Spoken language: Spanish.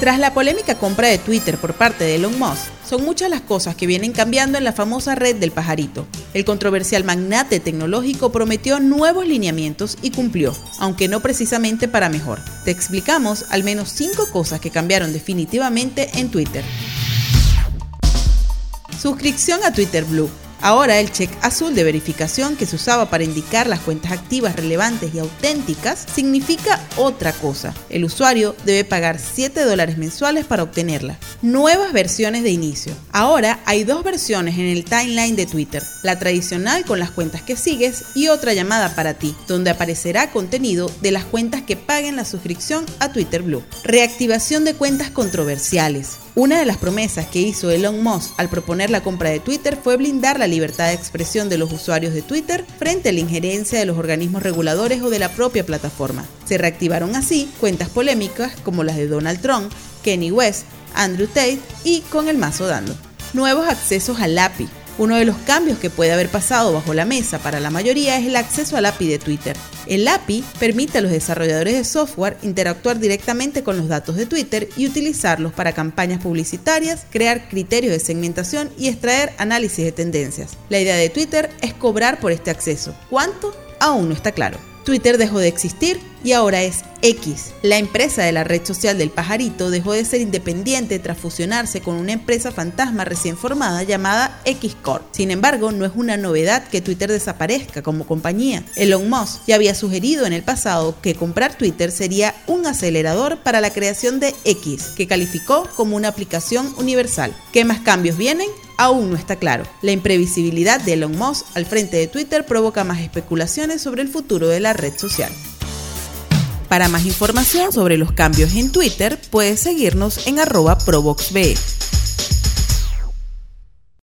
Tras la polémica compra de Twitter por parte de Elon Musk, son muchas las cosas que vienen cambiando en la famosa red del pajarito. El controversial magnate tecnológico prometió nuevos lineamientos y cumplió, aunque no precisamente para mejor. Te explicamos al menos cinco cosas que cambiaron definitivamente en Twitter. Suscripción a Twitter Blue. Ahora el check azul de verificación que se usaba para indicar las cuentas activas relevantes y auténticas significa otra cosa. El usuario debe pagar 7 dólares mensuales para obtenerla. Nuevas versiones de inicio. Ahora hay dos versiones en el timeline de Twitter. La tradicional con las cuentas que sigues y otra llamada para ti, donde aparecerá contenido de las cuentas que paguen la suscripción a Twitter Blue. Reactivación de cuentas controversiales. Una de las promesas que hizo Elon Musk al proponer la compra de Twitter fue blindar la libertad de expresión de los usuarios de Twitter frente a la injerencia de los organismos reguladores o de la propia plataforma. Se reactivaron así cuentas polémicas como las de Donald Trump, Kenny West, Andrew Tate y con el mazo dando. Nuevos accesos al API. Uno de los cambios que puede haber pasado bajo la mesa para la mayoría es el acceso al API de Twitter. El API permite a los desarrolladores de software interactuar directamente con los datos de Twitter y utilizarlos para campañas publicitarias, crear criterios de segmentación y extraer análisis de tendencias. La idea de Twitter es cobrar por este acceso. ¿Cuánto? Aún no está claro. Twitter dejó de existir y ahora es X. La empresa de la red social del pajarito dejó de ser independiente tras fusionarse con una empresa fantasma recién formada llamada X Corp. Sin embargo, no es una novedad que Twitter desaparezca como compañía. Elon Musk ya había sugerido en el pasado que comprar Twitter sería un acelerador para la creación de X, que calificó como una aplicación universal. ¿Qué más cambios vienen? aún no está claro. La imprevisibilidad de Elon Musk al frente de Twitter provoca más especulaciones sobre el futuro de la red social. Para más información sobre los cambios en Twitter, puedes seguirnos en arroba provoxbe.